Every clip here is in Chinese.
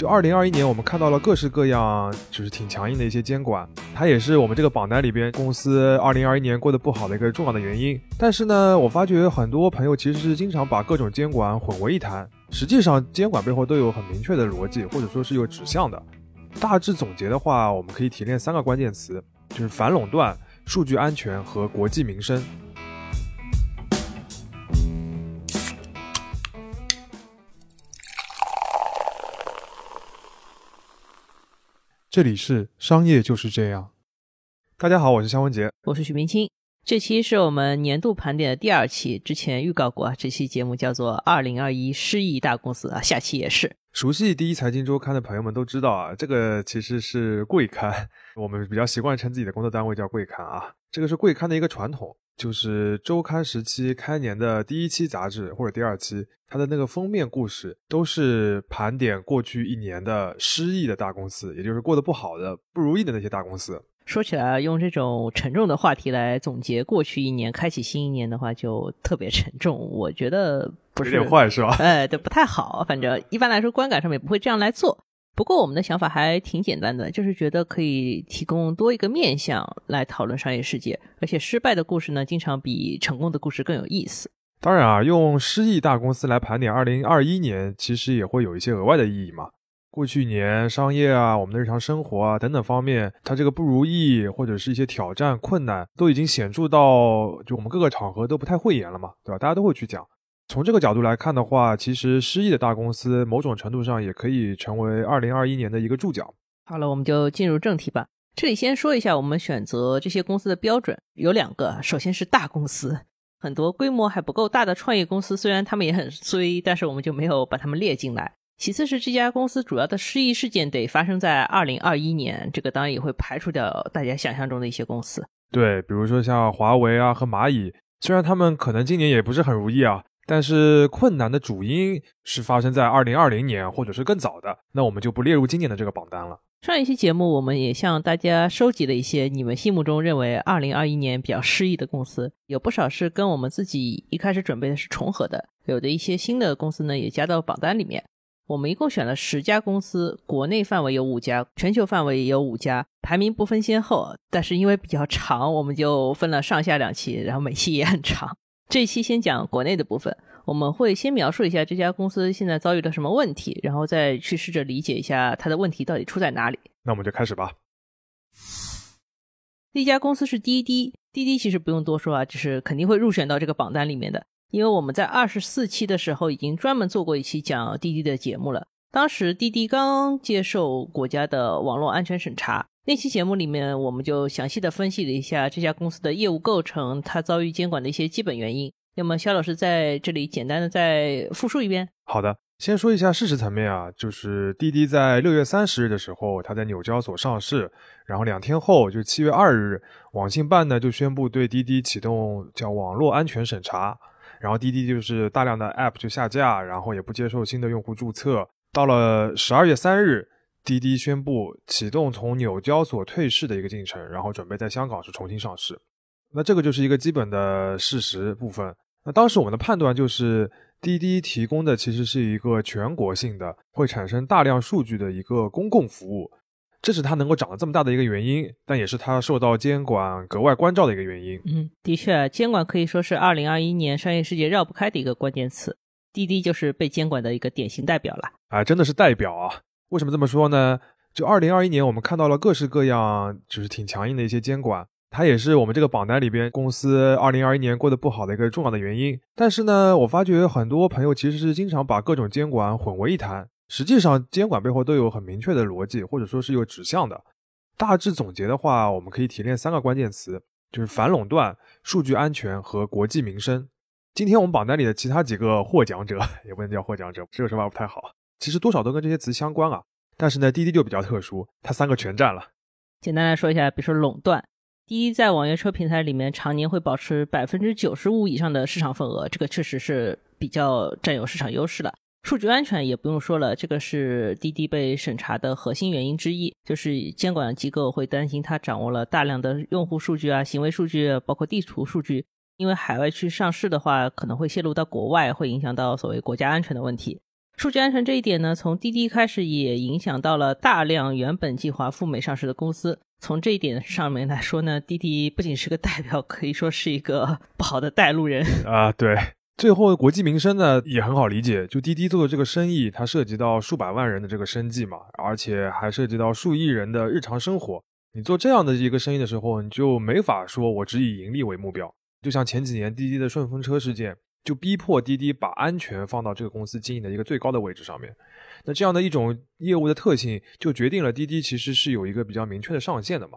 就二零二一年，我们看到了各式各样，就是挺强硬的一些监管，它也是我们这个榜单里边公司二零二一年过得不好的一个重要的原因。但是呢，我发觉很多朋友其实是经常把各种监管混为一谈，实际上监管背后都有很明确的逻辑，或者说是有指向的。大致总结的话，我们可以提炼三个关键词，就是反垄断、数据安全和国计民生。这里是商业就是这样。大家好，我是肖文杰，我是许明清。这期是我们年度盘点的第二期，之前预告过，这期节目叫做《二零二一失意大公司》啊，下期也是。熟悉第一财经周刊的朋友们都知道啊，这个其实是贵刊，我们比较习惯称自己的工作单位叫贵刊啊，这个是贵刊的一个传统。就是周刊时期开年的第一期杂志或者第二期，它的那个封面故事都是盘点过去一年的失意的大公司，也就是过得不好的、不如意的那些大公司。说起来，用这种沉重的话题来总结过去一年、开启新一年的话，就特别沉重。我觉得不是有点坏，是吧？哎，对，不太好。反正一般来说，观感上面不会这样来做。不过我们的想法还挺简单的，就是觉得可以提供多一个面向来讨论商业世界，而且失败的故事呢，经常比成功的故事更有意思。当然啊，用失意大公司来盘点二零二一年，其实也会有一些额外的意义嘛。过去年商业啊，我们的日常生活啊等等方面，它这个不如意或者是一些挑战困难，都已经显著到就我们各个场合都不太讳言了嘛，对吧？大家都会去讲。从这个角度来看的话，其实失意的大公司某种程度上也可以成为二零二一年的一个注脚。好了，我们就进入正题吧。这里先说一下，我们选择这些公司的标准有两个。首先是大公司，很多规模还不够大的创业公司，虽然他们也很衰，但是我们就没有把他们列进来。其次是这家公司主要的失意事件得发生在二零二一年，这个当然也会排除掉大家想象中的一些公司。对，比如说像华为啊和蚂蚁，虽然他们可能今年也不是很如意啊。但是困难的主因是发生在二零二零年，或者是更早的，那我们就不列入今年的这个榜单了。上一期节目，我们也向大家收集了一些你们心目中认为二零二一年比较失意的公司，有不少是跟我们自己一开始准备的是重合的，有的一些新的公司呢也加到榜单里面。我们一共选了十家公司，国内范围有五家，全球范围也有五家，排名不分先后，但是因为比较长，我们就分了上下两期，然后每期也很长。这一期先讲国内的部分，我们会先描述一下这家公司现在遭遇了什么问题，然后再去试着理解一下它的问题到底出在哪里。那我们就开始吧。第一家公司是滴滴，滴滴其实不用多说啊，就是肯定会入选到这个榜单里面的，因为我们在二十四期的时候已经专门做过一期讲滴滴的节目了。当时滴滴刚接受国家的网络安全审查。那期节目里面，我们就详细的分析了一下这家公司的业务构成，它遭遇监管的一些基本原因。那么，肖老师在这里简单的再复述一遍。好的，先说一下事实层面啊，就是滴滴在六月三十日的时候，它在纽交所上市，然后两天后，就七月二日，网信办呢就宣布对滴滴启动叫网络安全审查，然后滴滴就是大量的 App 就下架，然后也不接受新的用户注册。到了十二月三日。滴滴宣布启动从纽交所退市的一个进程，然后准备在香港是重新上市。那这个就是一个基本的事实部分。那当时我们的判断就是，滴滴提供的其实是一个全国性的、会产生大量数据的一个公共服务，这是它能够长得这么大的一个原因，但也是它受到监管格外关照的一个原因。嗯，的确，监管可以说是二零二一年商业世界绕不开的一个关键词。滴滴就是被监管的一个典型代表了。啊，真的是代表啊！为什么这么说呢？就二零二一年，我们看到了各式各样，就是挺强硬的一些监管，它也是我们这个榜单里边公司二零二一年过得不好的一个重要的原因。但是呢，我发觉很多朋友其实是经常把各种监管混为一谈，实际上监管背后都有很明确的逻辑，或者说是有指向的。大致总结的话，我们可以提炼三个关键词，就是反垄断、数据安全和国计民生。今天我们榜单里的其他几个获奖者，也不能叫获奖者，这个说法不太好。其实多少都跟这些词相关啊，但是呢，滴滴就比较特殊，它三个全占了。简单来说一下，比如说垄断，滴滴在网约车平台里面常年会保持百分之九十五以上的市场份额，这个确实是比较占有市场优势的。数据安全也不用说了，这个是滴滴被审查的核心原因之一，就是监管机构会担心它掌握了大量的用户数据啊、行为数据，包括地图数据，因为海外去上市的话，可能会泄露到国外，会影响到所谓国家安全的问题。数据安全这一点呢，从滴滴开始也影响到了大量原本计划赴美上市的公司。从这一点上面来说呢，滴滴不仅是个代表，可以说是一个 不好的带路人啊。对，最后国计民生呢也很好理解，就滴滴做的这个生意，它涉及到数百万人的这个生计嘛，而且还涉及到数亿人的日常生活。你做这样的一个生意的时候，你就没法说我只以盈利为目标。就像前几年滴滴的顺风车事件，就逼迫滴滴把安全放到这个公司经营的一个最高的位置上面。那这样的一种业务的特性，就决定了滴滴其实是有一个比较明确的上限的嘛。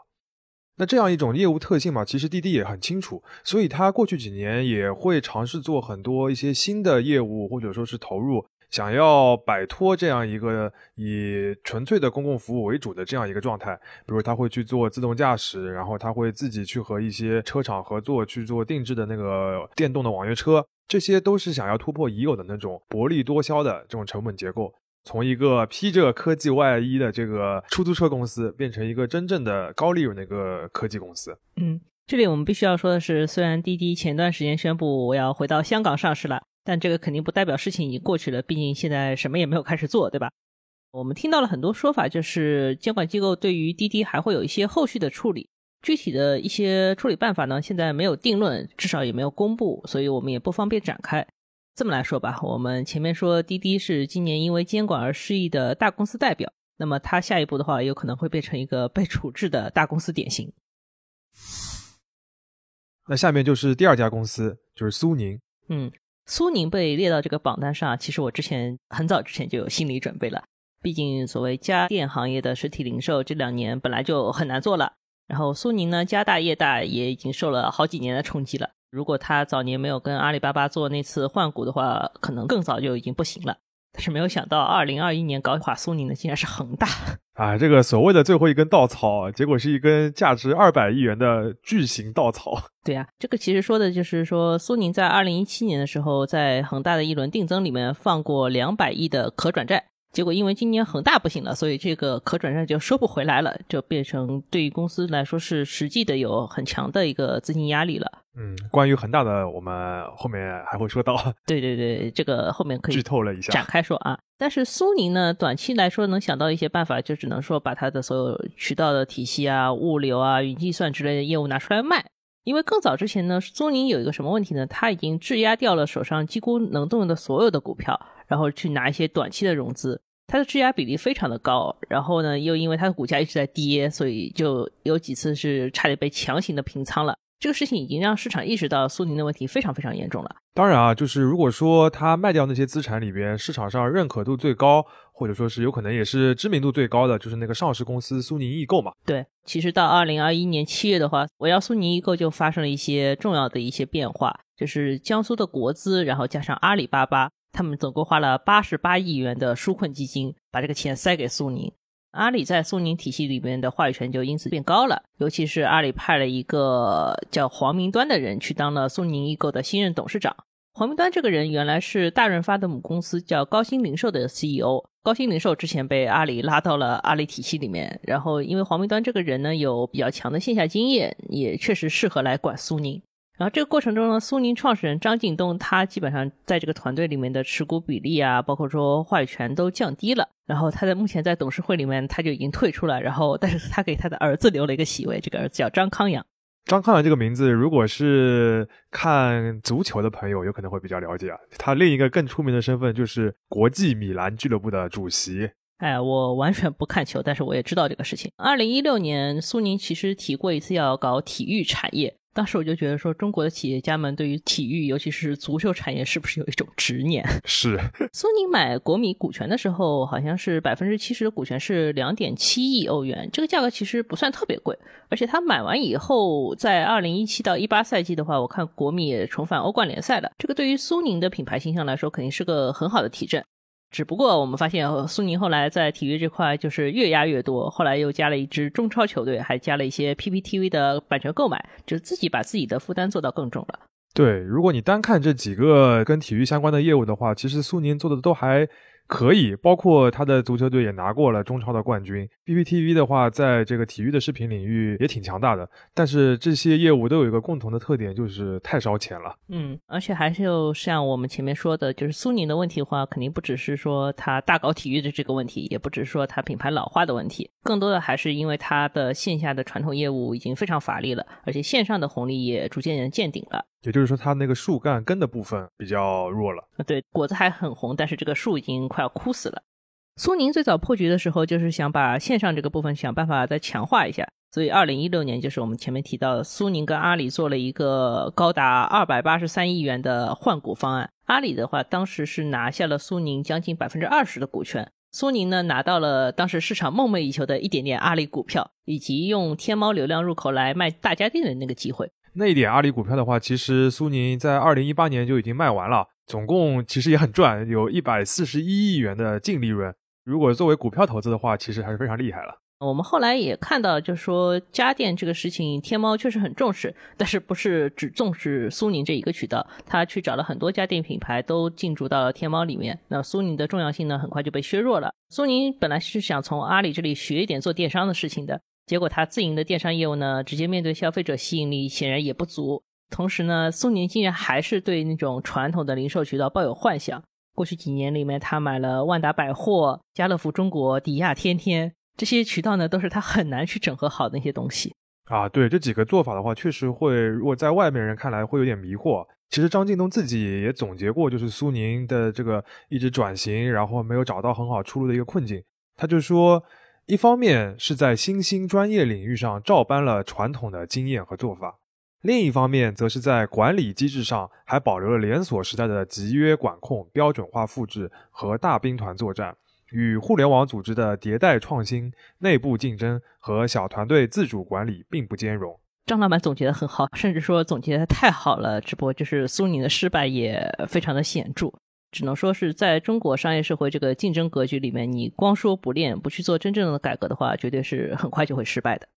那这样一种业务特性嘛，其实滴滴也很清楚，所以他过去几年也会尝试做很多一些新的业务，或者说是投入。想要摆脱这样一个以纯粹的公共服务为主的这样一个状态，比如他会去做自动驾驶，然后他会自己去和一些车厂合作去做定制的那个电动的网约车，这些都是想要突破已有的那种薄利多销的这种成本结构，从一个披着科技外衣的这个出租车公司变成一个真正的高利润的一个科技公司。嗯，这里我们必须要说的是，虽然滴滴前段时间宣布我要回到香港上市了。但这个肯定不代表事情已经过去了，毕竟现在什么也没有开始做，对吧？我们听到了很多说法，就是监管机构对于滴滴还会有一些后续的处理，具体的一些处理办法呢，现在没有定论，至少也没有公布，所以我们也不方便展开。这么来说吧，我们前面说滴滴是今年因为监管而失意的大公司代表，那么它下一步的话，有可能会变成一个被处置的大公司典型。那下面就是第二家公司，就是苏宁。嗯。苏宁被列到这个榜单上，其实我之前很早之前就有心理准备了。毕竟所谓家电行业的实体零售，这两年本来就很难做了。然后苏宁呢，家大业大，也已经受了好几年的冲击了。如果他早年没有跟阿里巴巴做那次换股的话，可能更早就已经不行了。但是没有想到，二零二一年搞垮苏宁的竟然是恒大 啊！这个所谓的最后一根稻草，结果是一根价值二百亿元的巨型稻草。对呀，这个其实说的就是说，苏宁在二零一七年的时候，在恒大的一轮定增里面放过两百亿的可转债。结果因为今年恒大不行了，所以这个可转债就收不回来了，就变成对于公司来说是实际的有很强的一个资金压力了。嗯，关于恒大的，我们后面还会说到。对对对，这个后面可以剧透了一下展开说啊。但是苏宁呢，短期来说能想到一些办法，就只能说把它的所有渠道的体系啊、物流啊、云计算之类的业务拿出来卖。因为更早之前呢，苏宁有一个什么问题呢？他已经质押掉了手上几乎能动用的所有的股票。然后去拿一些短期的融资，它的质押比例非常的高，然后呢，又因为它的股价一直在跌，所以就有几次是差点被强行的平仓了。这个事情已经让市场意识到苏宁的问题非常非常严重了。当然啊，就是如果说他卖掉那些资产里边，市场上认可度最高，或者说是有可能也是知名度最高的，就是那个上市公司苏宁易购嘛。对，其实到二零二一年七月的话，我要苏宁易购就发生了一些重要的一些变化，就是江苏的国资，然后加上阿里巴巴。他们总共花了八十八亿元的纾困基金，把这个钱塞给苏宁。阿里在苏宁体系里面的话语权就因此变高了。尤其是阿里派了一个叫黄明端的人去当了苏宁易购的新任董事长。黄明端这个人原来是大润发的母公司叫高新零售的 CEO。高新零售之前被阿里拉到了阿里体系里面，然后因为黄明端这个人呢有比较强的线下经验，也确实适合来管苏宁。然后这个过程中呢，苏宁创始人张近东他基本上在这个团队里面的持股比例啊，包括说话语权都降低了。然后他在目前在董事会里面他就已经退出了。然后，但是他给他的儿子留了一个席位，这个儿子叫张康阳。张康阳这个名字，如果是看足球的朋友，有可能会比较了解啊。他另一个更出名的身份就是国际米兰俱乐部的主席。哎，我完全不看球，但是我也知道这个事情。二零一六年，苏宁其实提过一次要搞体育产业。当时我就觉得说，中国的企业家们对于体育，尤其是足球产业，是不是有一种执念？是。苏宁买国米股权的时候，好像是百分之七十的股权是两点七亿欧元，这个价格其实不算特别贵。而且他买完以后，在二零一七到一八赛季的话，我看国米也重返欧冠联赛了。这个对于苏宁的品牌形象来说，肯定是个很好的提振。只不过我们发现，苏宁后来在体育这块就是越压越多，后来又加了一支中超球队，还加了一些 PPTV 的版权购买，就自己把自己的负担做到更重了。对，如果你单看这几个跟体育相关的业务的话，其实苏宁做的都还可以，包括他的足球队也拿过了中超的冠军。BPTV 的话，在这个体育的视频领域也挺强大的，但是这些业务都有一个共同的特点，就是太烧钱了。嗯，而且还是有像我们前面说的，就是苏宁的问题的话，肯定不只是说它大搞体育的这个问题，也不只是说它品牌老化的问题，更多的还是因为它的线下的传统业务已经非常乏力了，而且线上的红利也逐渐见顶了。也就是说，它那个树干根的部分比较弱了。对，果子还很红，但是这个树已经快要枯死了。苏宁最早破局的时候，就是想把线上这个部分想办法再强化一下。所以，二零一六年就是我们前面提到的，苏宁跟阿里做了一个高达二百八十三亿元的换股方案。阿里的话，当时是拿下了苏宁将近百分之二十的股权，苏宁呢拿到了当时市场梦寐以求的一点点阿里股票，以及用天猫流量入口来卖大家电的那个机会。那一点阿里股票的话，其实苏宁在二零一八年就已经卖完了，总共其实也很赚，有一百四十一亿元的净利润。如果作为股票投资的话，其实还是非常厉害了。我们后来也看到，就是说家电这个事情，天猫确实很重视，但是不是只重视苏宁这一个渠道，他去找了很多家电品牌都进驻到了天猫里面。那苏宁的重要性呢，很快就被削弱了。苏宁本来是想从阿里这里学一点做电商的事情的。结果，他自营的电商业务呢，直接面对消费者吸引力显然也不足。同时呢，苏宁竟然还是对那种传统的零售渠道抱有幻想。过去几年里面，他买了万达百货、家乐福中国、迪亚天天这些渠道呢，都是他很难去整合好的那些东西。啊，对这几个做法的话，确实会，如果在外面人看来会有点迷惑。其实张近东自己也总结过，就是苏宁的这个一直转型，然后没有找到很好出路的一个困境。他就说。一方面是在新兴专业领域上照搬了传统的经验和做法，另一方面则是在管理机制上还保留了连锁时代的集约管控、标准化复制和大兵团作战，与互联网组织的迭代创新、内部竞争和小团队自主管理并不兼容。张老板总结的很好，甚至说总结的太好了，只不过就是苏宁的失败也非常的显著。只能说是在中国商业社会这个竞争格局里面，你光说不练，不去做真正的改革的话，绝对是很快就会失败的。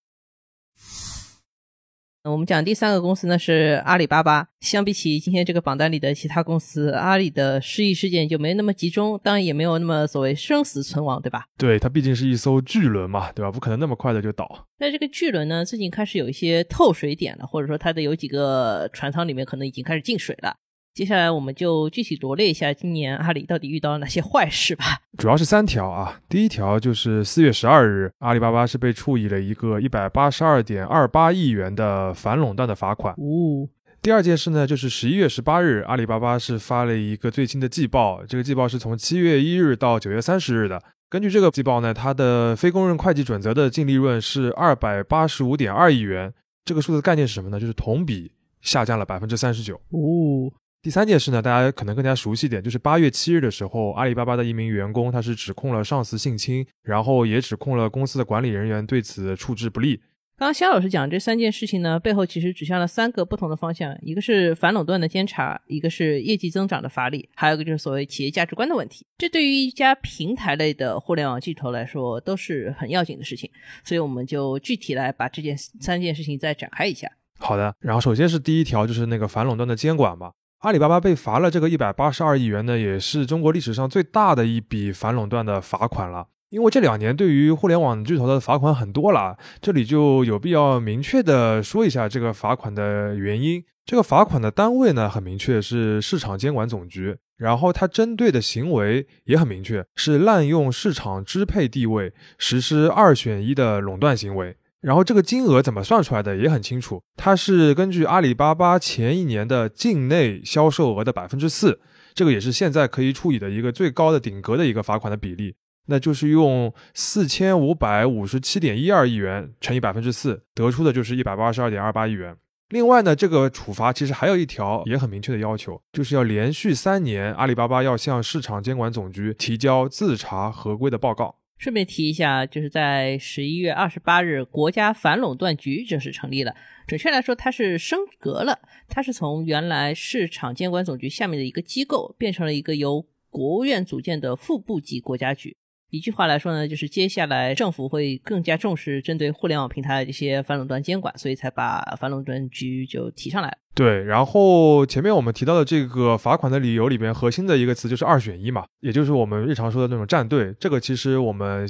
我们讲第三个公司呢是阿里巴巴。相比起今天这个榜单里的其他公司，阿里的失意事件就没那么集中，当然也没有那么所谓生死存亡，对吧？对，它毕竟是一艘巨轮嘛，对吧？不可能那么快的就倒。那这个巨轮呢，最近开始有一些透水点了，或者说它的有几个船舱里面可能已经开始进水了。接下来我们就具体罗列一下今年阿里到底遇到了哪些坏事吧。主要是三条啊，第一条就是四月十二日，阿里巴巴是被处以了一个一百八十二点二八亿元的反垄断的罚款。哦。第二件事呢，就是十一月十八日，阿里巴巴是发了一个最新的季报，这个季报是从七月一日到九月三十日的。根据这个季报呢，它的非公认会计准则的净利润是二百八十五点二亿元。这个数字概念是什么呢？就是同比下降了百分之三十九。哦。第三件事呢，大家可能更加熟悉点，就是八月七日的时候，阿里巴巴的一名员工，他是指控了上司性侵，然后也指控了公司的管理人员对此处置不力。刚刚肖老师讲这三件事情呢，背后其实指向了三个不同的方向，一个是反垄断的监察，一个是业绩增长的乏力，还有一个就是所谓企业价值观的问题。这对于一家平台类的互联网巨头来说都是很要紧的事情，所以我们就具体来把这件三件事情再展开一下。好的，然后首先是第一条，就是那个反垄断的监管嘛。阿里巴巴被罚了这个一百八十二亿元呢，也是中国历史上最大的一笔反垄断的罚款了。因为这两年对于互联网巨头的罚款很多了，这里就有必要明确的说一下这个罚款的原因。这个罚款的单位呢很明确，是市场监管总局，然后它针对的行为也很明确，是滥用市场支配地位，实施二选一的垄断行为。然后这个金额怎么算出来的也很清楚，它是根据阿里巴巴前一年的境内销售额的百分之四，这个也是现在可以处理的一个最高的顶格的一个罚款的比例，那就是用四千五百五十七点一二亿元乘以百分之四，得出的就是一百八十二点二八亿元。另外呢，这个处罚其实还有一条也很明确的要求，就是要连续三年阿里巴巴要向市场监管总局提交自查合规的报告。顺便提一下，就是在十一月二十八日，国家反垄断局正式成立了。准确来说，它是升格了，它是从原来市场监管总局下面的一个机构，变成了一个由国务院组建的副部级国家局。一句话来说呢，就是接下来政府会更加重视针对互联网平台的一些反垄断监管，所以才把反垄断局就提上来。对，然后前面我们提到的这个罚款的理由里边，核心的一个词就是二选一嘛，也就是我们日常说的那种站队。这个其实我们。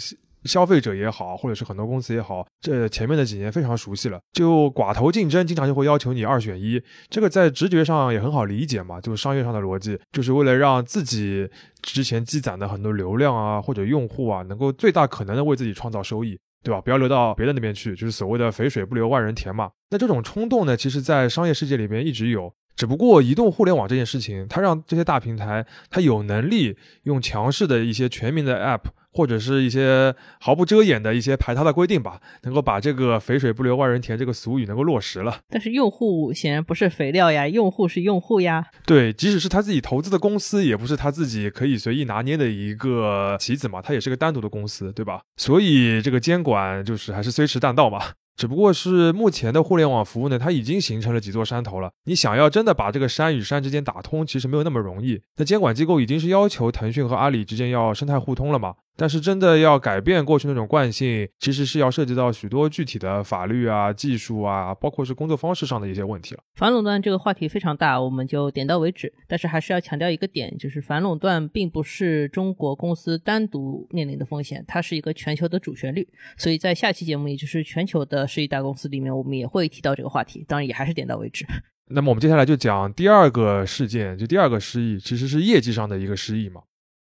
消费者也好，或者是很多公司也好，这前面的几年非常熟悉了。就寡头竞争，经常就会要求你二选一，这个在直觉上也很好理解嘛，就是商业上的逻辑，就是为了让自己之前积攒的很多流量啊或者用户啊，能够最大可能的为自己创造收益，对吧？不要流到别的那边去，就是所谓的肥水不流外人田嘛。那这种冲动呢，其实在商业世界里边一直有，只不过移动互联网这件事情，它让这些大平台它有能力用强势的一些全民的 App。或者是一些毫不遮掩的一些排他的规定吧，能够把这个“肥水不流外人田”这个俗语能够落实了。但是用户显然不是肥料呀，用户是用户呀。对，即使是他自己投资的公司，也不是他自己可以随意拿捏的一个棋子嘛，他也是个单独的公司，对吧？所以这个监管就是还是虽迟但到嘛。只不过是目前的互联网服务呢，它已经形成了几座山头了。你想要真的把这个山与山之间打通，其实没有那么容易。那监管机构已经是要求腾讯和阿里之间要生态互通了嘛？但是真的要改变过去那种惯性，其实是要涉及到许多具体的法律啊、技术啊，包括是工作方式上的一些问题了。反垄断这个话题非常大，我们就点到为止。但是还是要强调一个点，就是反垄断并不是中国公司单独面临的风险，它是一个全球的主旋律。所以在下期节目，也就是全球的十亿大公司里面，我们也会提到这个话题。当然，也还是点到为止。那么我们接下来就讲第二个事件，就第二个失忆，其实是业绩上的一个失忆嘛。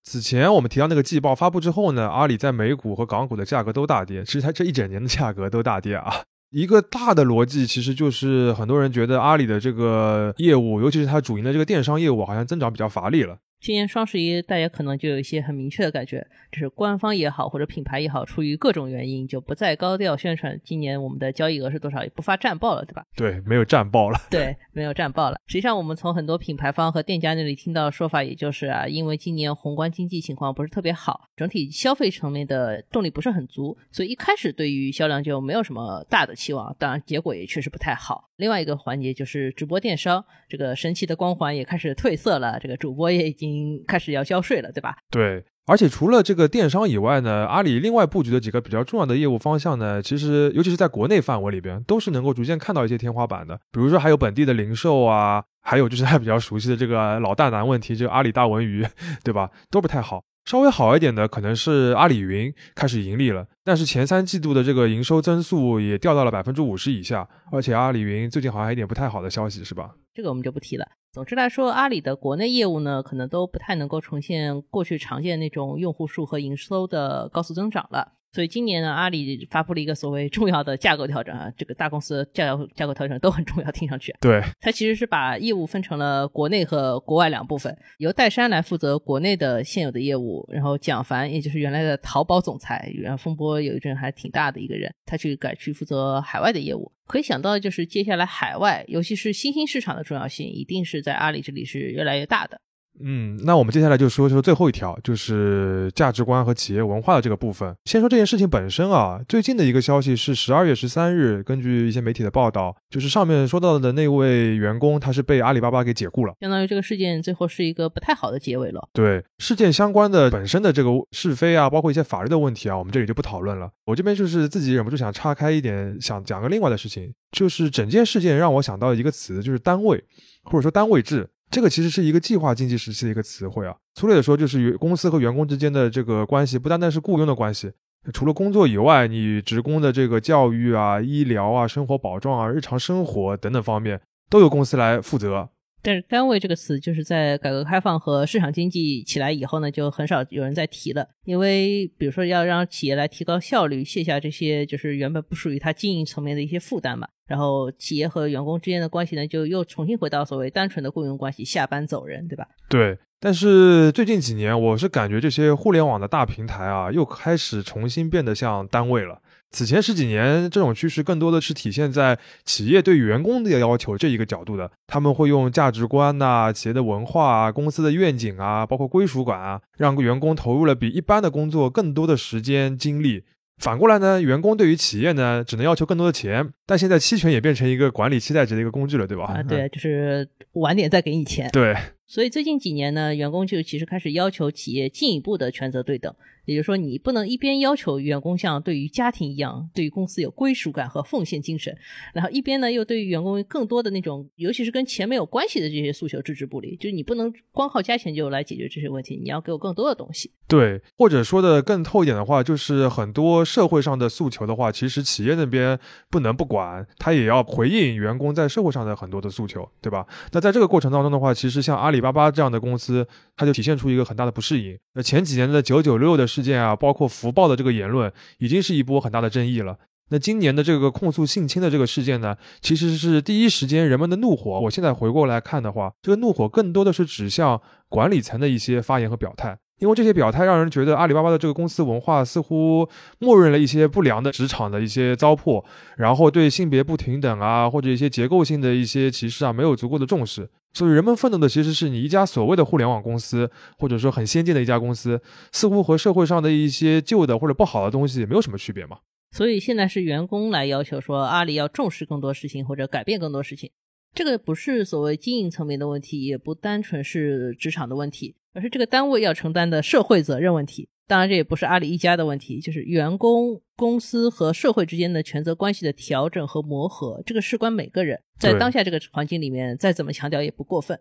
此前我们提到那个季报发布之后呢，阿里在美股和港股的价格都大跌，其实它这一整年的价格都大跌啊。一个大的逻辑其实就是很多人觉得阿里的这个业务，尤其是它主营的这个电商业务，好像增长比较乏力了。今年双十一，大家可能就有一些很明确的感觉，就是官方也好，或者品牌也好，出于各种原因，就不再高调宣传今年我们的交易额是多少，也不发战报了，对吧？对，没有战报了。对，没有战报了。实际上，我们从很多品牌方和店家那里听到的说法，也就是啊，因为今年宏观经济情况不是特别好，整体消费层面的动力不是很足，所以一开始对于销量就没有什么大的期望。当然，结果也确实不太好。另外一个环节就是直播电商，这个神奇的光环也开始褪色了，这个主播也已经开始要交税了，对吧？对，而且除了这个电商以外呢，阿里另外布局的几个比较重要的业务方向呢，其实尤其是在国内范围里边，都是能够逐渐看到一些天花板的。比如说还有本地的零售啊，还有就是大家比较熟悉的这个老大难问题，这个阿里大文娱，对吧？都不太好。稍微好一点的可能是阿里云开始盈利了，但是前三季度的这个营收增速也掉到了百分之五十以下，而且阿里云最近好像还有点不太好的消息，是吧？这个我们就不提了。总之来说，阿里的国内业务呢，可能都不太能够重现过去常见那种用户数和营收的高速增长了。所以今年呢，阿里发布了一个所谓重要的架构调整啊，这个大公司架架构调整都很重要，听上去。对，它其实是把业务分成了国内和国外两部分，由戴珊来负责国内的现有的业务，然后蒋凡，也就是原来的淘宝总裁，原来风波有一阵还挺大的一个人，他去改去负责海外的业务。可以想到的就是，接下来海外，尤其是新兴市场的重要性，一定是在阿里这里是越来越大的。嗯，那我们接下来就说说最后一条，就是价值观和企业文化的这个部分。先说这件事情本身啊，最近的一个消息是十二月十三日，根据一些媒体的报道，就是上面说到的那位员工，他是被阿里巴巴给解雇了。相当于这个事件最后是一个不太好的结尾了。对事件相关的本身的这个是非啊，包括一些法律的问题啊，我们这里就不讨论了。我这边就是自己忍不住想岔开一点，想讲个另外的事情，就是整件事件让我想到一个词，就是单位或者说单位制。这个其实是一个计划经济时期的一个词汇啊，粗略的说，就是与公司和员工之间的这个关系，不单单是雇佣的关系，除了工作以外，你职工的这个教育啊、医疗啊、生活保障啊、日常生活等等方面，都由公司来负责。但是“单位”这个词，就是在改革开放和市场经济起来以后呢，就很少有人在提了。因为比如说要让企业来提高效率，卸下这些就是原本不属于它经营层面的一些负担嘛。然后企业和员工之间的关系呢，就又重新回到所谓单纯的雇佣关系，下班走人，对吧？对。但是最近几年，我是感觉这些互联网的大平台啊，又开始重新变得像单位了。此前十几年，这种趋势更多的是体现在企业对员工的要求这一个角度的。他们会用价值观呐、企业的文化啊、公司的愿景啊，包括归属感啊，让员工投入了比一般的工作更多的时间精力。反过来呢，员工对于企业呢，只能要求更多的钱。但现在期权也变成一个管理期待值的一个工具了，对吧？啊，对，就是晚点再给你钱。对。所以最近几年呢，员工就其实开始要求企业进一步的权责对等。也就是说，你不能一边要求员工像对于家庭一样，对于公司有归属感和奉献精神，然后一边呢又对于员工更多的那种，尤其是跟钱没有关系的这些诉求置之不理。就是你不能光靠加钱就来解决这些问题，你要给我更多的东西。对，或者说的更透一点的话，就是很多社会上的诉求的话，其实企业那边不能不管，他也要回应员工在社会上的很多的诉求，对吧？那在这个过程当中的话，其实像阿里巴巴这样的公司，它就体现出一个很大的不适应。那前几年的九九六的事件啊，包括福报的这个言论，已经是一波很大的争议了。那今年的这个控诉性侵的这个事件呢，其实是第一时间人们的怒火。我现在回过来看的话，这个怒火更多的是指向管理层的一些发言和表态，因为这些表态让人觉得阿里巴巴的这个公司文化似乎默认了一些不良的职场的一些糟粕，然后对性别不平等啊，或者一些结构性的一些歧视啊，没有足够的重视。所以人们愤怒的其实是你一家所谓的互联网公司，或者说很先进的一家公司，似乎和社会上的一些旧的或者不好的东西没有什么区别嘛。所以现在是员工来要求说阿里要重视更多事情或者改变更多事情，这个不是所谓经营层面的问题，也不单纯是职场的问题，而是这个单位要承担的社会责任问题。当然，这也不是阿里一家的问题，就是员工、公司和社会之间的权责关系的调整和磨合，这个事关每个人。在当下这个环境里面，再怎么强调也不过分。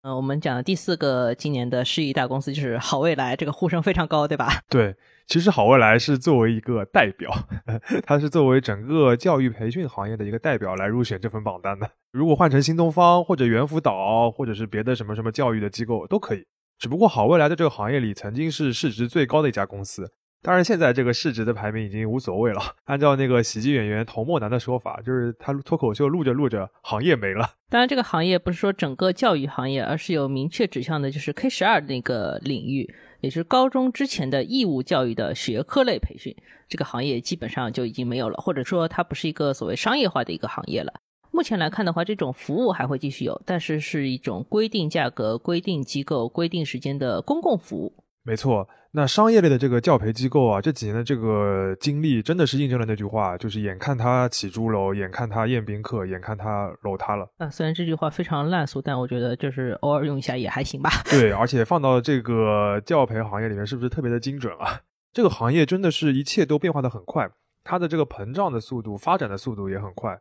嗯，我们讲的第四个今年的失意大公司就是好未来，这个呼声非常高，对吧？对，其实好未来是作为一个代表，它是作为整个教育培训行业的一个代表来入选这份榜单的。如果换成新东方或者猿辅导，或者是别的什么什么教育的机构都可以。只不过好未来在这个行业里曾经是市值最高的一家公司，当然现在这个市值的排名已经无所谓了。按照那个喜剧演员童墨南的说法，就是他脱口秀录着录着，行业没了。当然，这个行业不是说整个教育行业，而是有明确指向的，就是 K 十二那个领域，也是高中之前的义务教育的学科类培训，这个行业基本上就已经没有了，或者说它不是一个所谓商业化的一个行业了。目前来看的话，这种服务还会继续有，但是是一种规定价格、规定机构、规定时间的公共服务。没错，那商业类的这个教培机构啊，这几年的这个经历真的是印证了那句话，就是眼看他起朱楼，眼看他宴宾客，眼看他楼塌了。啊，虽然这句话非常烂俗，但我觉得就是偶尔用一下也还行吧。对，而且放到这个教培行业里面，是不是特别的精准啊？这个行业真的是一切都变化的很快，它的这个膨胀的速度、发展的速度也很快。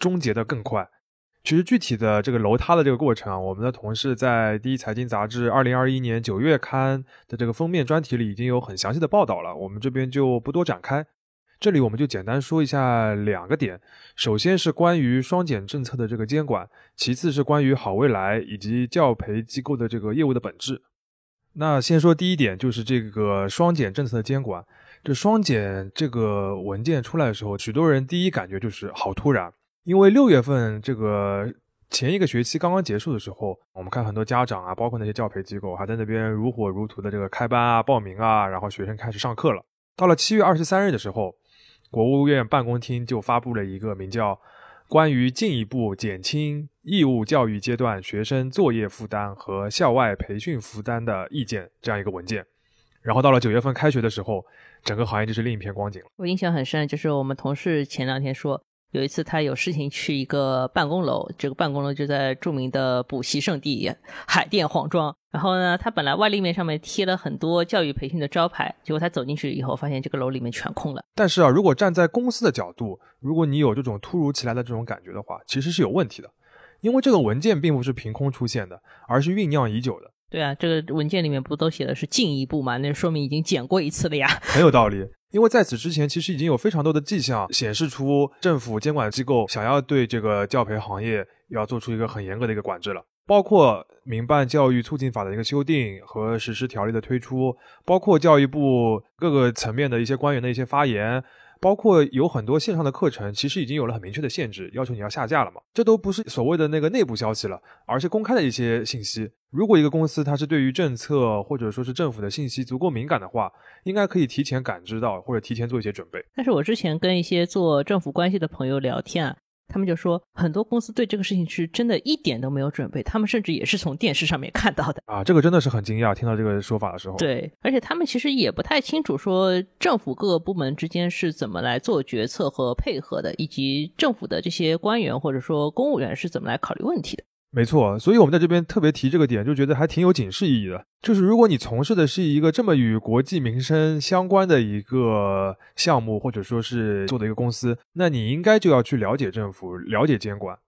终结的更快。其实具体的这个楼塌的这个过程啊，我们的同事在《第一财经》杂志二零二一年九月刊的这个封面专题里已经有很详细的报道了，我们这边就不多展开。这里我们就简单说一下两个点：首先是关于双减政策的这个监管，其次是关于好未来以及教培机构的这个业务的本质。那先说第一点，就是这个双减政策的监管。这双减这个文件出来的时候，许多人第一感觉就是好突然。因为六月份这个前一个学期刚刚结束的时候，我们看很多家长啊，包括那些教培机构，还在那边如火如荼的这个开班啊、报名啊，然后学生开始上课了。到了七月二十三日的时候，国务院办公厅就发布了一个名叫《关于进一步减轻义务教育阶段学生作业负担和校外培训负担的意见》这样一个文件。然后到了九月份开学的时候，整个行业就是另一片光景了。我印象很深，就是我们同事前两天说。有一次，他有事情去一个办公楼，这个办公楼就在著名的补习圣地海淀黄庄。然后呢，他本来外立面上面贴了很多教育培训的招牌，结果他走进去以后，发现这个楼里面全空了。但是啊，如果站在公司的角度，如果你有这种突如其来的这种感觉的话，其实是有问题的，因为这个文件并不是凭空出现的，而是酝酿已久的。对啊，这个文件里面不都写的是进一步嘛？那说明已经减过一次了呀。很有道理。因为在此之前，其实已经有非常多的迹象显示出政府监管机构想要对这个教培行业要做出一个很严格的一个管制了，包括民办教育促进法的一个修订和实施条例的推出，包括教育部各个层面的一些官员的一些发言。包括有很多线上的课程，其实已经有了很明确的限制，要求你要下架了嘛？这都不是所谓的那个内部消息了，而是公开的一些信息。如果一个公司它是对于政策或者说是政府的信息足够敏感的话，应该可以提前感知到或者提前做一些准备。但是我之前跟一些做政府关系的朋友聊天啊。他们就说，很多公司对这个事情是真的一点都没有准备，他们甚至也是从电视上面看到的啊，这个真的是很惊讶，听到这个说法的时候。对，而且他们其实也不太清楚说政府各个部门之间是怎么来做决策和配合的，以及政府的这些官员或者说公务员是怎么来考虑问题的。没错，所以我们在这边特别提这个点，就觉得还挺有警示意义的。就是如果你从事的是一个这么与国际民生相关的一个项目，或者说是做的一个公司，那你应该就要去了解政府，了解监管。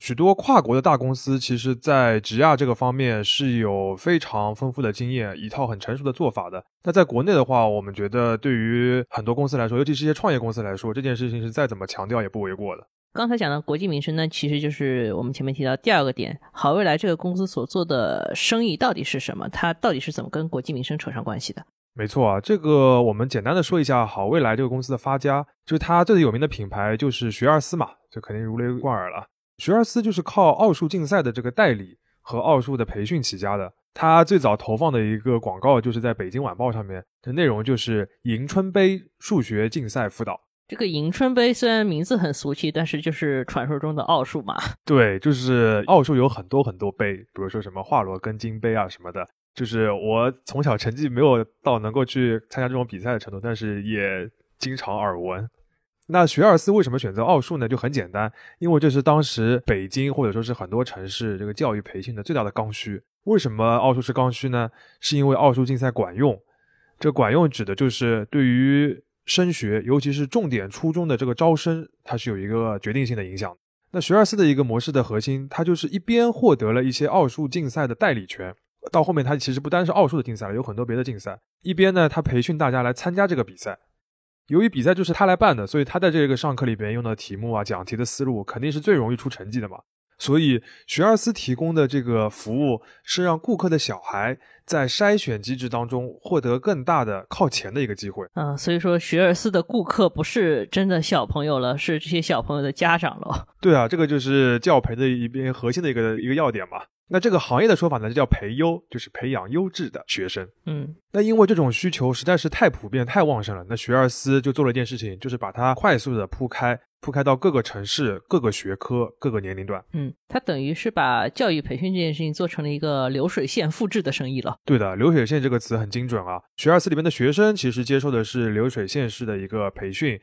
许多跨国的大公司，其实在职亚这个方面是有非常丰富的经验，一套很成熟的做法的。那在国内的话，我们觉得对于很多公司来说，尤其是一些创业公司来说，这件事情是再怎么强调也不为过的。刚才讲的国际民生呢，其实就是我们前面提到第二个点，好未来这个公司所做的生意到底是什么？它到底是怎么跟国际民生扯上关系的？没错啊，这个我们简单的说一下好未来这个公司的发家，就是它最有名的品牌就是学而思嘛，这肯定如雷贯耳了。学而思就是靠奥数竞赛的这个代理和奥数的培训起家的。它最早投放的一个广告就是在北京晚报上面，的内容就是迎春杯数学竞赛辅导。这个迎春杯虽然名字很俗气，但是就是传说中的奥数嘛。对，就是奥数有很多很多杯，比如说什么华罗庚金杯啊什么的。就是我从小成绩没有到能够去参加这种比赛的程度，但是也经常耳闻。那学而思为什么选择奥数呢？就很简单，因为这是当时北京或者说是很多城市这个教育培训的最大的刚需。为什么奥数是刚需呢？是因为奥数竞赛管用。这管用指的就是对于升学，尤其是重点初中的这个招生，它是有一个决定性的影响。那学而思的一个模式的核心，它就是一边获得了一些奥数竞赛的代理权，到后面它其实不单是奥数的竞赛了，有很多别的竞赛。一边呢，它培训大家来参加这个比赛。由于比赛就是他来办的，所以他在这个上课里边用的题目啊、讲题的思路肯定是最容易出成绩的嘛。所以学而思提供的这个服务是让顾客的小孩在筛选机制当中获得更大的靠前的一个机会。嗯，所以说学而思的顾客不是真的小朋友了，是这些小朋友的家长了。对啊，这个就是教培的一边核心的一个一个要点嘛。那这个行业的说法呢，就叫培优，就是培养优质的学生。嗯，那因为这种需求实在是太普遍、太旺盛了，那学而思就做了一件事情，就是把它快速的铺开，铺开到各个城市、各个学科、各个年龄段。嗯，它等于是把教育培训这件事情做成了一个流水线复制的生意了。对的，流水线这个词很精准啊。学而思里面的学生其实接受的是流水线式的一个培训，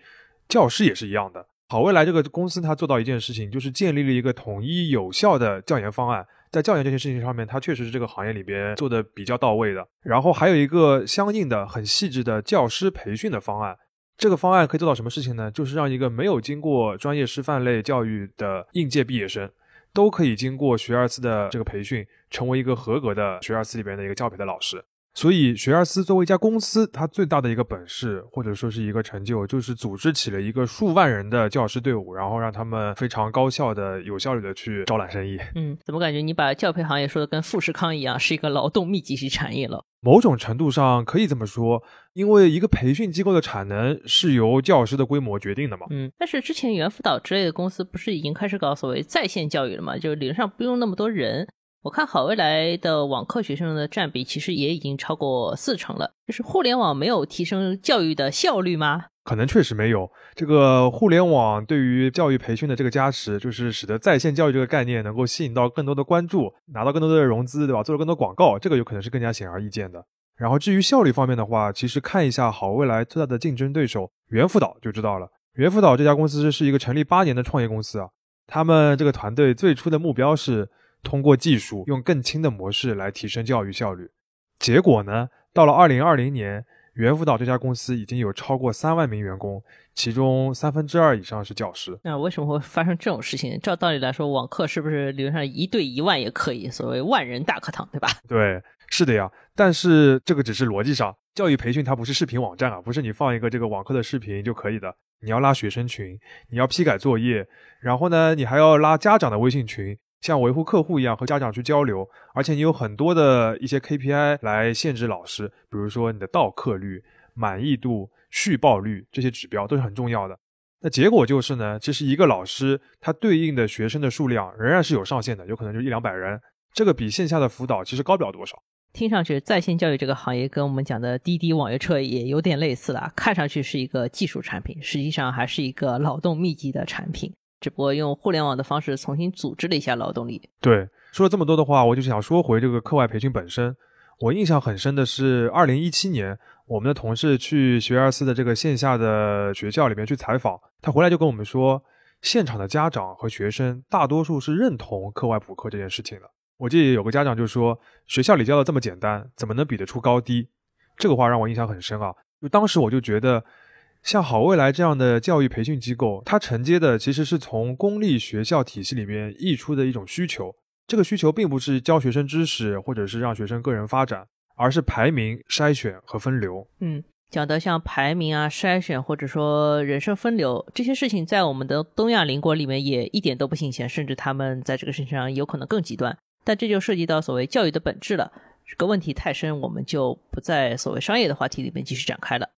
教师也是一样的。好未来这个公司它做到一件事情，就是建立了一个统一有效的教研方案。在教研这件事情上面，他确实是这个行业里边做的比较到位的。然后还有一个相应的很细致的教师培训的方案。这个方案可以做到什么事情呢？就是让一个没有经过专业师范类教育的应届毕业生，都可以经过学而思的这个培训，成为一个合格的学而思里边的一个教培的老师。所以，学而思作为一家公司，它最大的一个本事，或者说是一个成就，就是组织起了一个数万人的教师队伍，然后让他们非常高效的、有效率的去招揽生意。嗯，怎么感觉你把教培行业说的跟富士康一样，是一个劳动密集型产业了？某种程度上可以这么说，因为一个培训机构的产能是由教师的规模决定的嘛。嗯，但是之前猿辅导之类的公司不是已经开始搞所谓在线教育了吗？就是理论上不用那么多人。我看好未来的网课学生的占比其实也已经超过四成了。就是互联网没有提升教育的效率吗？可能确实没有。这个互联网对于教育培训的这个加持，就是使得在线教育这个概念能够吸引到更多的关注，拿到更多的融资，对吧？做了更多广告，这个有可能是更加显而易见的。然后至于效率方面的话，其实看一下好未来最大的竞争对手猿辅导就知道了。猿辅导这家公司是一个成立八年的创业公司啊，他们这个团队最初的目标是。通过技术，用更轻的模式来提升教育效率。结果呢，到了二零二零年，猿辅导这家公司已经有超过三万名员工，其中三分之二以上是教师。那为什么会发生这种事情？照道理来说，网课是不是理论上一对一万也可以？所谓万人大课堂，对吧？对，是的呀。但是这个只是逻辑上，教育培训它不是视频网站啊，不是你放一个这个网课的视频就可以的。你要拉学生群，你要批改作业，然后呢，你还要拉家长的微信群。像维护客户一样和家长去交流，而且你有很多的一些 KPI 来限制老师，比如说你的到课率、满意度、续报率这些指标都是很重要的。那结果就是呢，其实一个老师他对应的学生的数量仍然是有上限的，有可能就一两百人，这个比线下的辅导其实高不了多少。听上去在线教育这个行业跟我们讲的滴滴网约车也有点类似了，看上去是一个技术产品，实际上还是一个劳动密集的产品。只不过用互联网的方式重新组织了一下劳动力。对，说了这么多的话，我就想说回这个课外培训本身。我印象很深的是，二零一七年，我们的同事去学而思的这个线下的学校里面去采访，他回来就跟我们说，现场的家长和学生大多数是认同课外补课这件事情的。我记得有个家长就说：“学校里教的这么简单，怎么能比得出高低？”这个话让我印象很深啊。就当时我就觉得，像好未来这样的教育培训机构，它承接的其实是从公立学校体系里面溢出的一种需求。这个需求并不是教学生知识，或者是让学生个人发展，而是排名、筛选和分流。嗯。讲的像排名啊、筛选或者说人生分流这些事情，在我们的东亚邻国里面也一点都不新鲜，甚至他们在这个事情上有可能更极端。但这就涉及到所谓教育的本质了。这个问题太深，我们就不在所谓商业的话题里面继续展开了。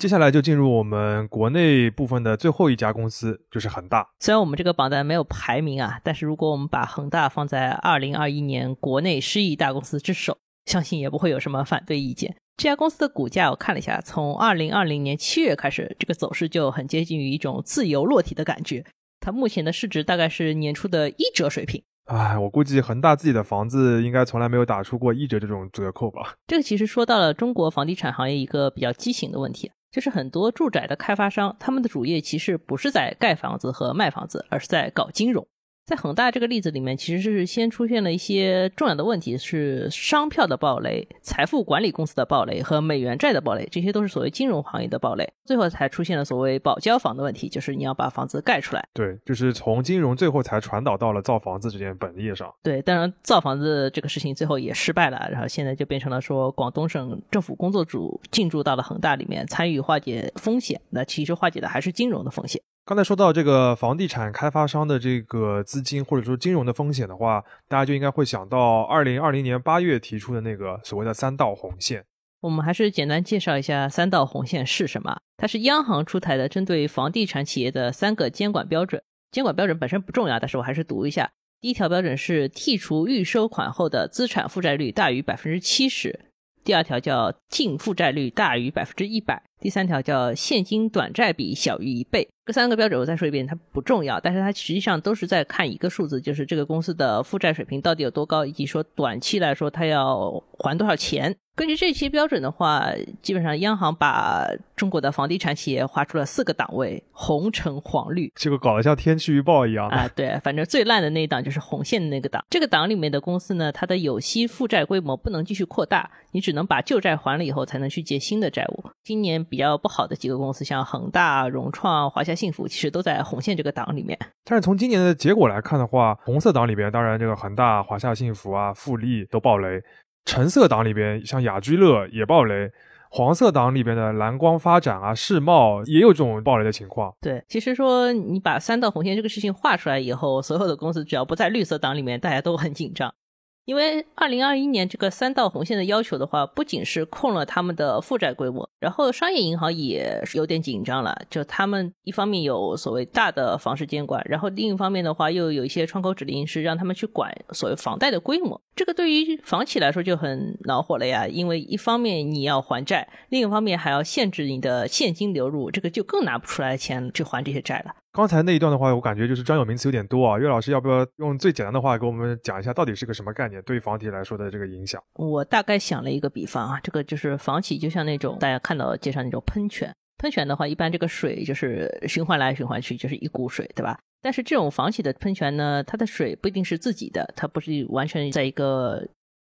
接下来就进入我们国内部分的最后一家公司，就是恒大。虽然我们这个榜单没有排名啊，但是如果我们把恒大放在二零二一年国内十亿大公司之首。相信也不会有什么反对意见。这家公司的股价我看了一下，从二零二零年七月开始，这个走势就很接近于一种自由落体的感觉。它目前的市值大概是年初的一折水平。哎，我估计恒大自己的房子应该从来没有打出过一折这种折扣吧？这个其实说到了中国房地产行业一个比较畸形的问题，就是很多住宅的开发商，他们的主业其实不是在盖房子和卖房子，而是在搞金融。在恒大这个例子里面，其实是先出现了一些重要的问题，是商票的暴雷、财富管理公司的暴雷和美元债的暴雷，这些都是所谓金融行业的暴雷。最后才出现了所谓保交房的问题，就是你要把房子盖出来。对，就是从金融最后才传导到了造房子这件本业上。对，当然造房子这个事情最后也失败了，然后现在就变成了说广东省政府工作组进驻到了恒大里面参与化解风险，那其实化解的还是金融的风险。刚才说到这个房地产开发商的这个资金或者说金融的风险的话，大家就应该会想到二零二零年八月提出的那个所谓的三道红线。我们还是简单介绍一下三道红线是什么。它是央行出台的针对房地产企业的三个监管标准。监管标准本身不重要，但是我还是读一下。第一条标准是剔除预收款后的资产负债率大于百分之七十。第二条叫净负债率大于百分之一百。第三条叫现金短债比小于一倍。这三个标准我再说一遍，它不重要，但是它实际上都是在看一个数字，就是这个公司的负债水平到底有多高，以及说短期来说它要还多少钱。根据这些标准的话，基本上央行把中国的房地产企业划出了四个档位：红、橙、黄、绿。这个搞得像天气预报一样啊！对，反正最烂的那一档就是红线的那个档。这个档里面的公司呢，它的有息负债规模不能继续扩大，你只能把旧债还了以后才能去借新的债务。今年比较不好的几个公司，像恒大、融创、华夏幸福，其实都在红线这个档里面。但是从今年的结果来看的话，红色档里边，当然这个恒大、华夏幸福啊、富力都爆雷。橙色档里边，像雅居乐也爆雷；黄色档里边的蓝光发展啊、世茂也有这种爆雷的情况。对，其实说你把三道红线这个事情画出来以后，所有的公司只要不在绿色档里面，大家都很紧张。因为二零二一年这个三道红线的要求的话，不仅是控了他们的负债规模，然后商业银行也是有点紧张了。就他们一方面有所谓大的房市监管，然后另一方面的话又有一些窗口指令是让他们去管所谓房贷的规模。这个对于房企来说就很恼火了呀，因为一方面你要还债，另一方面还要限制你的现金流入，这个就更拿不出来钱去还这些债了。刚才那一段的话，我感觉就是专有名词有点多啊。岳老师，要不要用最简单的话给我们讲一下，到底是个什么概念？也对房企来说的这个影响？我大概想了一个比方啊，这个就是房企就像那种大家看到街上那种喷泉，喷泉的话，一般这个水就是循环来循环去，就是一股水，对吧？但是这种房企的喷泉呢，它的水不一定是自己的，它不是完全在一个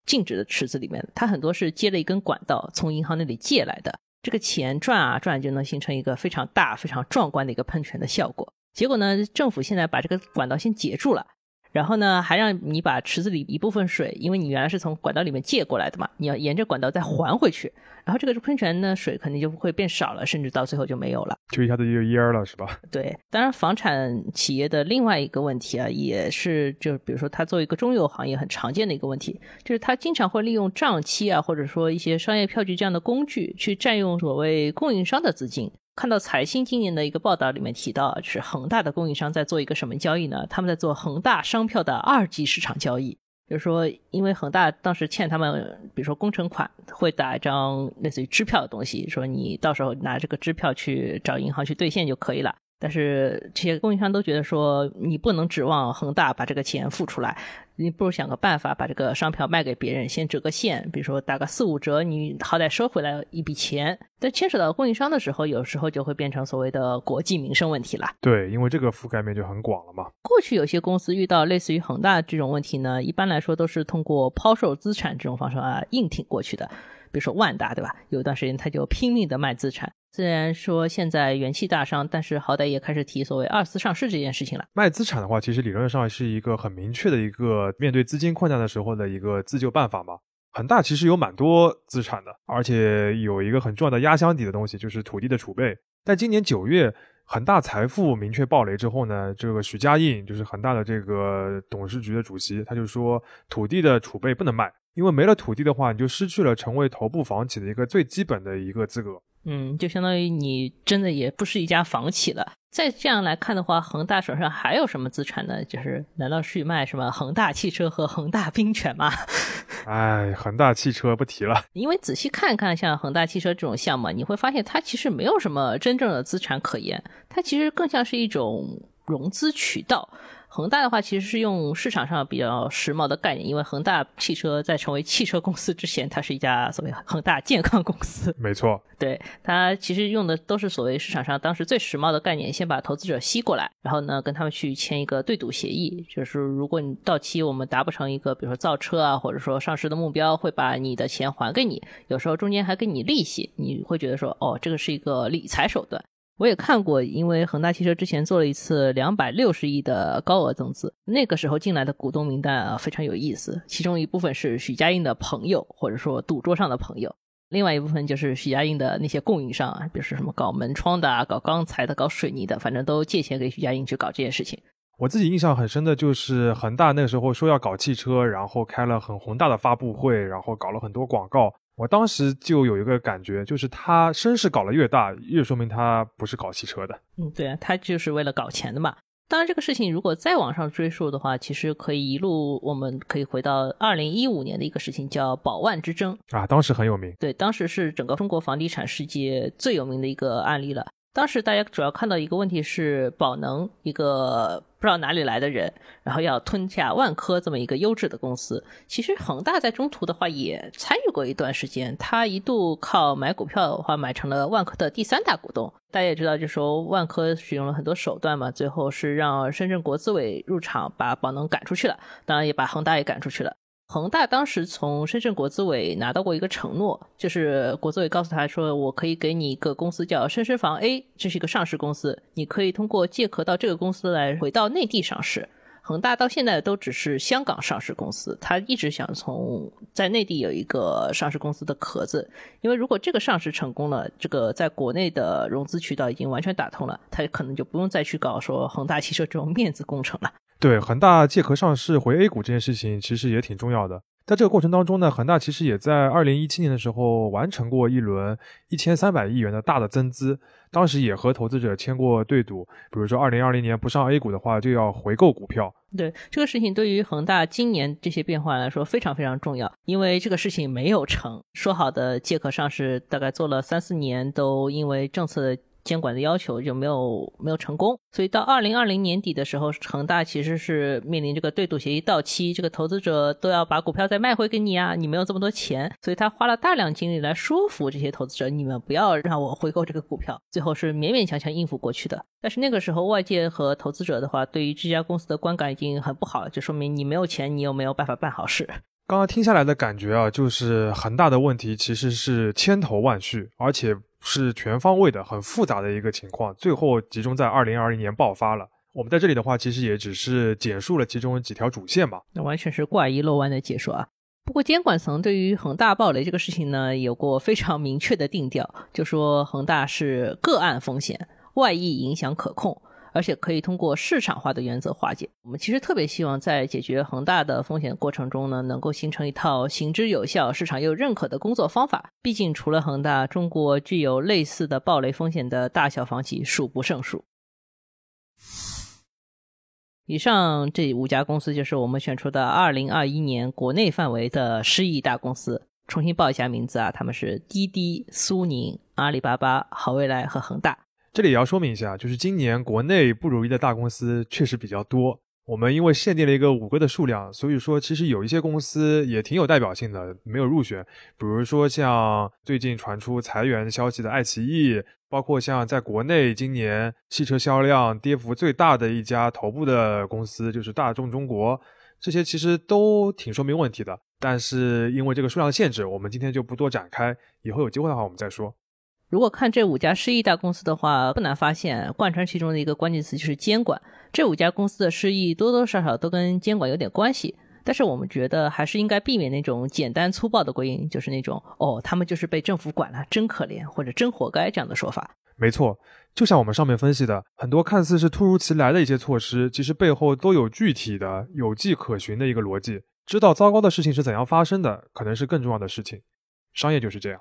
静止的池子里面，它很多是接了一根管道从银行那里借来的。这个钱转啊转，就能形成一个非常大、非常壮观的一个喷泉的效果。结果呢，政府现在把这个管道先截住了。然后呢，还让你把池子里一部分水，因为你原来是从管道里面借过来的嘛，你要沿着管道再还回去。然后这个喷泉呢，水肯定就会变少了，甚至到最后就没有了，就一下子就蔫了，是吧？对，当然房产企业的另外一个问题啊，也是就比如说它作为一个中游行业很常见的一个问题，就是它经常会利用账期啊，或者说一些商业票据这样的工具去占用所谓供应商的资金。看到财新今年的一个报道里面提到，就是恒大的供应商在做一个什么交易呢？他们在做恒大商票的二级市场交易，就是说，因为恒大当时欠他们，比如说工程款，会打一张类似于支票的东西，说你到时候拿这个支票去找银行去兑现就可以了。但是这些供应商都觉得说，你不能指望恒大把这个钱付出来，你不如想个办法把这个商票卖给别人，先折个现，比如说打个四五折，你好歹收回来一笔钱。但牵扯到供应商的时候，有时候就会变成所谓的国计民生问题了。对，因为这个覆盖面就很广了嘛。过去有些公司遇到类似于恒大这种问题呢，一般来说都是通过抛售资产这种方式啊硬挺过去的。比如说万达，对吧？有一段时间他就拼命的卖资产。虽然说现在元气大伤，但是好歹也开始提所谓二次上市这件事情了。卖资产的话，其实理论上是一个很明确的一个面对资金困难的时候的一个自救办法嘛。恒大其实有蛮多资产的，而且有一个很重要的压箱底的东西，就是土地的储备。但今年九月，恒大财富明确暴雷之后呢，这个许家印就是恒大的这个董事局的主席，他就说土地的储备不能卖，因为没了土地的话，你就失去了成为头部房企的一个最基本的一个资格。嗯，就相当于你真的也不是一家房企了。再这样来看的话，恒大手上还有什么资产呢？就是难道是卖什么恒大汽车和恒大冰泉吗？哎，恒大汽车不提了。因为仔细看看，像恒大汽车这种项目，你会发现它其实没有什么真正的资产可言，它其实更像是一种融资渠道。恒大的话，其实是用市场上比较时髦的概念，因为恒大汽车在成为汽车公司之前，它是一家所谓恒大健康公司。没错，对它其实用的都是所谓市场上当时最时髦的概念，先把投资者吸过来，然后呢跟他们去签一个对赌协议，就是如果你到期我们达不成一个比如说造车啊或者说上市的目标，会把你的钱还给你，有时候中间还给你利息，你会觉得说哦这个是一个理财手段。我也看过，因为恒大汽车之前做了一次两百六十亿的高额增资，那个时候进来的股东名单啊非常有意思，其中一部分是许家印的朋友，或者说赌桌上的朋友，另外一部分就是许家印的那些供应商啊，比如说什么搞门窗的、搞钢材的、搞水泥的，反正都借钱给许家印去搞这件事情。我自己印象很深的就是恒大那时候说要搞汽车，然后开了很宏大的发布会，然后搞了很多广告。我当时就有一个感觉，就是他声势搞得越大，越说明他不是搞汽车的。嗯，对啊，他就是为了搞钱的嘛。当然，这个事情如果再往上追溯的话，其实可以一路，我们可以回到二零一五年的一个事情，叫宝万之争啊，当时很有名。对，当时是整个中国房地产世界最有名的一个案例了。当时大家主要看到一个问题是，宝能一个不知道哪里来的人，然后要吞下万科这么一个优质的公司。其实恒大在中途的话也参与过一段时间，他一度靠买股票的话买成了万科的第三大股东。大家也知道，就说万科使用了很多手段嘛，最后是让深圳国资委入场把宝能赶出去了，当然也把恒大也赶出去了。恒大当时从深圳国资委拿到过一个承诺，就是国资委告诉他说：“我可以给你一个公司叫深深房 A，这是一个上市公司，你可以通过借壳到这个公司来回到内地上市。”恒大到现在都只是香港上市公司，他一直想从在内地有一个上市公司的壳子，因为如果这个上市成功了，这个在国内的融资渠道已经完全打通了，他可能就不用再去搞说恒大汽车这种面子工程了。对恒大借壳上市回 A 股这件事情，其实也挺重要的。在这个过程当中呢，恒大其实也在二零一七年的时候完成过一轮一千三百亿元的大的增资，当时也和投资者签过对赌，比如说二零二零年不上 A 股的话，就要回购股票。对这个事情，对于恒大今年这些变化来说非常非常重要，因为这个事情没有成，说好的借壳上市，大概做了三四年，都因为政策。监管的要求就没有没有成功，所以到二零二零年底的时候，恒大其实是面临这个对赌协议到期，这个投资者都要把股票再卖回给你啊，你没有这么多钱，所以他花了大量精力来说服这些投资者，你们不要让我回购这个股票，最后是勉勉强强应付过去的。但是那个时候外界和投资者的话，对于这家公司的观感已经很不好了，就说明你没有钱，你又没有办法办好事。刚刚听下来的感觉啊，就是恒大的问题其实是千头万绪，而且。是全方位的、很复杂的一个情况，最后集中在二零二零年爆发了。我们在这里的话，其实也只是简述了其中几条主线吧。那完全是挂一漏万的解说啊。不过监管层对于恒大暴雷这个事情呢，有过非常明确的定调，就说恒大是个案风险，外溢影响可控。而且可以通过市场化的原则化解。我们其实特别希望在解决恒大的风险过程中呢，能够形成一套行之有效、市场又认可的工作方法。毕竟除了恒大，中国具有类似的暴雷风险的大小房企数不胜数。以上这五家公司就是我们选出的二零二一年国内范围的十亿大公司。重新报一下名字啊，他们是滴滴、苏宁、阿里巴巴、好未来和恒大。这里也要说明一下，就是今年国内不如意的大公司确实比较多。我们因为限定了一个五个的数量，所以说其实有一些公司也挺有代表性的，没有入选。比如说像最近传出裁员消息的爱奇艺，包括像在国内今年汽车销量跌幅最大的一家头部的公司就是大众中国，这些其实都挺说明问题的。但是因为这个数量限制，我们今天就不多展开，以后有机会的话我们再说。如果看这五家失意大公司的话，不难发现，贯穿其中的一个关键词就是监管。这五家公司的失意多多少少都跟监管有点关系。但是我们觉得还是应该避免那种简单粗暴的归因，就是那种“哦，他们就是被政府管了，真可怜”或者“真活该”这样的说法。没错，就像我们上面分析的，很多看似是突如其来的一些措施，其实背后都有具体的、有迹可循的一个逻辑。知道糟糕的事情是怎样发生的，可能是更重要的事情。商业就是这样。